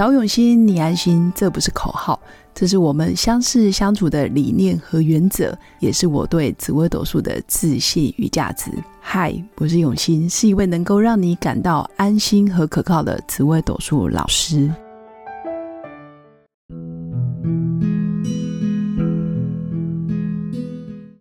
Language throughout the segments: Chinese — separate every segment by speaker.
Speaker 1: 找永新，你安心，这不是口号，这是我们相识相处的理念和原则，也是我对紫微斗数的自信与价值。嗨，我是永新，是一位能够让你感到安心和可靠的紫微斗数老师。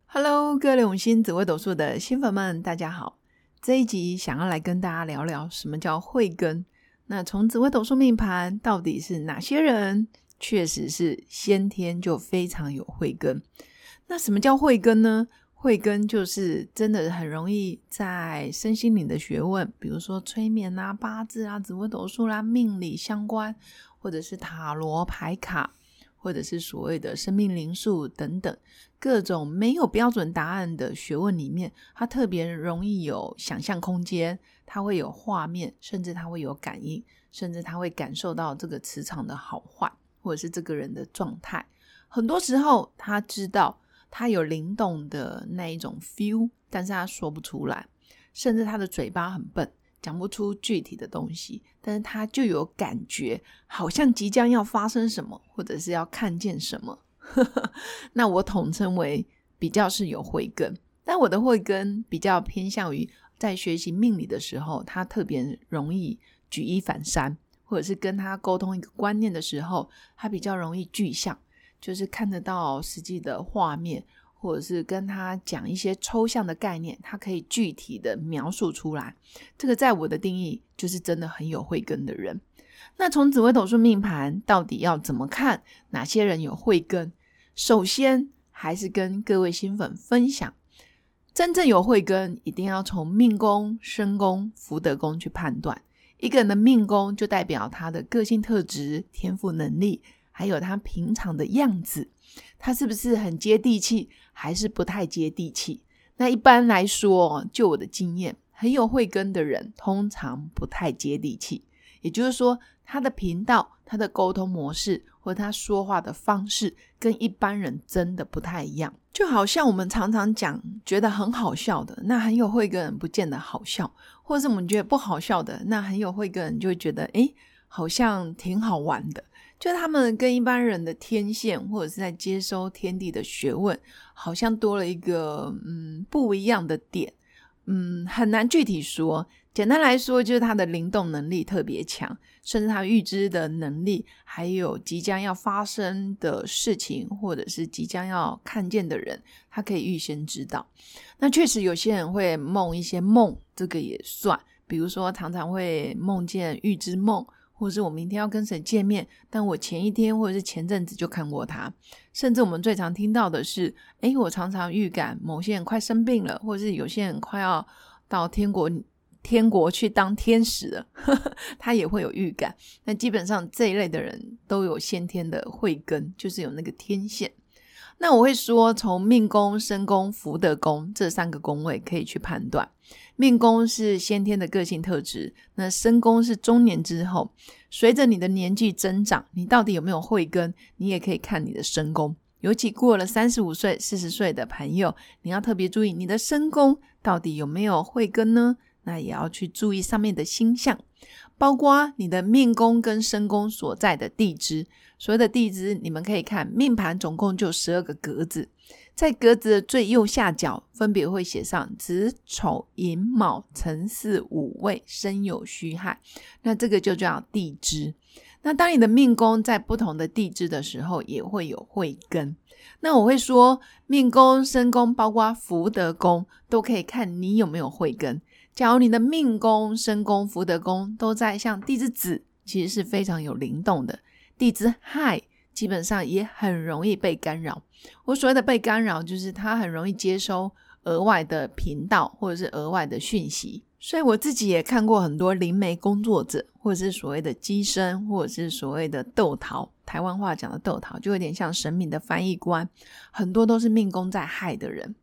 Speaker 1: Hello，各位永新紫微斗数的新粉们，大家好。这一集想要来跟大家聊聊什么叫慧根。那从紫微斗数命盘，到底是哪些人确实是先天就非常有慧根？那什么叫慧根呢？慧根就是真的很容易在身心灵的学问，比如说催眠啊、八字啊、紫微斗数啦、命理相关，或者是塔罗牌卡，或者是所谓的生命灵数等等各种没有标准答案的学问里面，它特别容易有想象空间。他会有画面，甚至他会有感应，甚至他会感受到这个磁场的好坏，或者是这个人的状态。很多时候，他知道他有灵动的那一种 feel，但是他说不出来，甚至他的嘴巴很笨，讲不出具体的东西，但是他就有感觉，好像即将要发生什么，或者是要看见什么。那我统称为比较是有慧根，但我的慧根比较偏向于。在学习命理的时候，他特别容易举一反三，或者是跟他沟通一个观念的时候，他比较容易具象，就是看得到实际的画面，或者是跟他讲一些抽象的概念，他可以具体的描述出来。这个在我的定义，就是真的很有慧根的人。那从紫微斗数命盘到底要怎么看？哪些人有慧根？首先，还是跟各位新粉分享。真正有慧根，一定要从命宫、身宫、福德宫去判断。一个人的命宫就代表他的个性特质、天赋能力，还有他平常的样子，他是不是很接地气，还是不太接地气？那一般来说，就我的经验，很有慧根的人通常不太接地气，也就是说，他的频道、他的沟通模式或他说话的方式，跟一般人真的不太一样。就好像我们常常讲觉得很好笑的，那很有慧根人不见得好笑；或者是我们觉得不好笑的，那很有慧根人就会觉得，诶，好像挺好玩的。就他们跟一般人的天线，或者是在接收天地的学问，好像多了一个嗯不一样的点，嗯，很难具体说。简单来说，就是他的灵动能力特别强，甚至他预知的能力，还有即将要发生的事情，或者是即将要看见的人，他可以预先知道。那确实有些人会梦一些梦，这个也算。比如说，常常会梦见预知梦，或是我明天要跟谁见面，但我前一天或者是前阵子就看过他。甚至我们最常听到的是，诶，我常常预感某些人快生病了，或者是有些人快要到天国。天国去当天使了，他也会有预感。那基本上这一类的人都有先天的慧根，就是有那个天线。那我会说，从命宫、身宫、福德宫这三个宫位可以去判断。命宫是先天的个性特质，那身宫是中年之后，随着你的年纪增长，你到底有没有慧根？你也可以看你的身宫。尤其过了三十五岁、四十岁的朋友，你要特别注意你的身宫到底有没有慧根呢？那也要去注意上面的星象，包括你的命宫跟身宫所在的地支。所谓的地支，你们可以看命盘，总共就十二个格子，在格子的最右下角，分别会写上子、丑、寅、卯、辰、巳、午、未、申、酉、戌、亥。那这个就叫地支。那当你的命宫在不同的地支的时候，也会有慧根。那我会说，命宫、身宫，包括福德宫，都可以看你有没有慧根。假如你的命宫、身宫、福德宫都在像地支子，其实是非常有灵动的。地支亥基本上也很容易被干扰。我所谓的被干扰，就是它很容易接收额外的频道或者是额外的讯息。所以我自己也看过很多灵媒工作者，或者是所谓的机身，或者是所谓的斗桃，台湾话讲的斗桃，就有点像神明的翻译官，很多都是命宫在亥的人。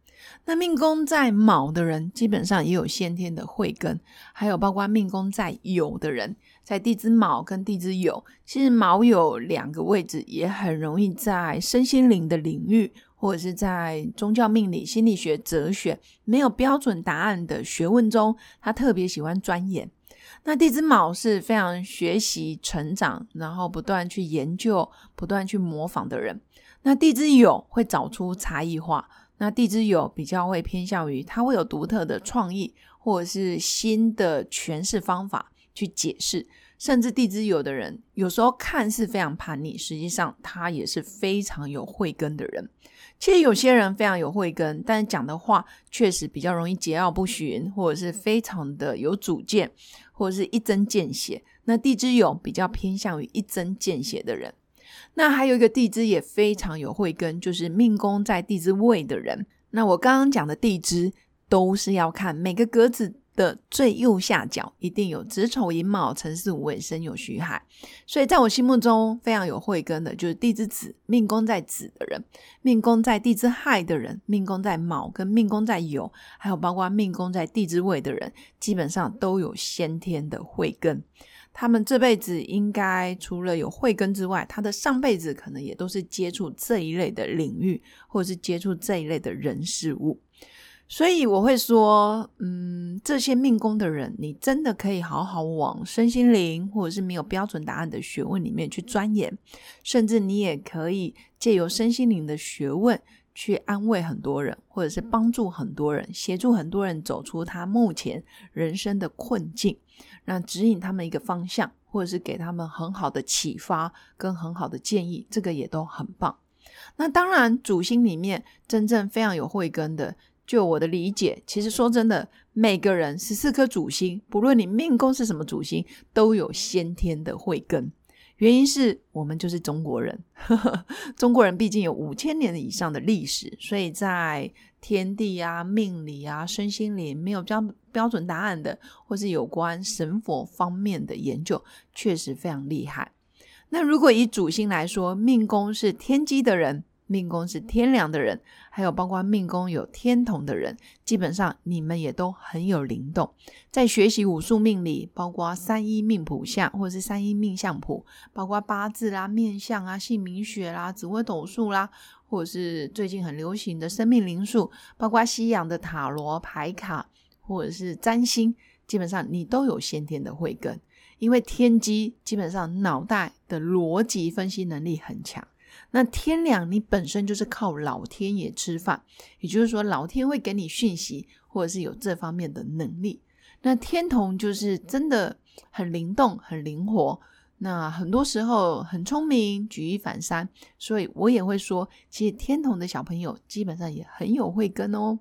Speaker 1: 那命宫在卯的人，基本上也有先天的慧根，还有包括命宫在酉的人，在地支卯跟地支酉，其实卯酉两个位置也很容易在身心灵的领域，或者是在宗教命理、心理学、哲学没有标准答案的学问中，他特别喜欢钻研。那地支卯是非常学习、成长，然后不断去研究、不断去模仿的人。那地支酉会找出差异化。那地支酉比较会偏向于，他会有独特的创意，或者是新的诠释方法去解释。甚至地支酉的人，有时候看似非常叛逆，实际上他也是非常有慧根的人。其实有些人非常有慧根，但是讲的话确实比较容易桀骜不驯，或者是非常的有主见，或者是一针见血。那地支酉比较偏向于一针见血的人。那还有一个地支也非常有慧根，就是命宫在地支位的人。那我刚刚讲的地支都是要看每个格子。的最右下角一定有子丑寅卯辰巳午未申酉戌亥，所以在我心目中非常有慧根的，就是地支子命宫在子的人，命宫在地支亥的人，命宫在卯跟命宫在酉，还有包括命宫在地支未的人，基本上都有先天的慧根。他们这辈子应该除了有慧根之外，他的上辈子可能也都是接触这一类的领域，或者是接触这一类的人事物。所以我会说，嗯，这些命宫的人，你真的可以好好往身心灵或者是没有标准答案的学问里面去钻研，甚至你也可以借由身心灵的学问去安慰很多人，或者是帮助很多人，协助很多人走出他目前人生的困境，那指引他们一个方向，或者是给他们很好的启发跟很好的建议，这个也都很棒。那当然，主星里面真正非常有慧根的。就我的理解，其实说真的，每个人十四颗主星，不论你命宫是什么主星，都有先天的慧根。原因是我们就是中国人，中国人毕竟有五千年以上的历史，所以在天地啊、命理啊、身心灵没有标标准答案的，或是有关神佛方面的研究，确实非常厉害。那如果以主星来说，命宫是天机的人。命宫是天梁的人，还有包括命宫有天同的人，基本上你们也都很有灵动。在学习武术命理，包括三一命谱相或者是三一命相谱，包括八字啦、面相啊、姓名学啦、紫微斗数啦，或者是最近很流行的生命灵数，包括西洋的塔罗牌卡或者是占星，基本上你都有先天的慧根，因为天机基本上脑袋的逻辑分析能力很强。那天梁，你本身就是靠老天爷吃饭，也就是说，老天会给你讯息，或者是有这方面的能力。那天童就是真的很灵动、很灵活，那很多时候很聪明，举一反三。所以我也会说，其实天童的小朋友基本上也很有慧根哦。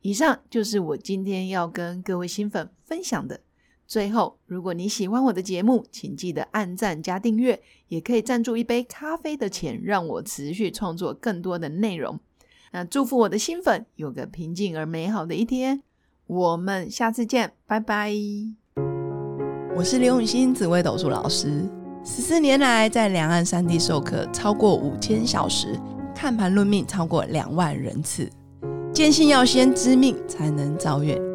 Speaker 1: 以上就是我今天要跟各位新粉分享的。最后，如果你喜欢我的节目，请记得按赞加订阅，也可以赞助一杯咖啡的钱，让我持续创作更多的内容。那祝福我的新粉有个平静而美好的一天，我们下次见，拜拜。
Speaker 2: 我是刘永新紫微斗数老师，十四年来在两岸三地授课超过五千小时，看盘论命超过两万人次，坚信要先知命才能造运。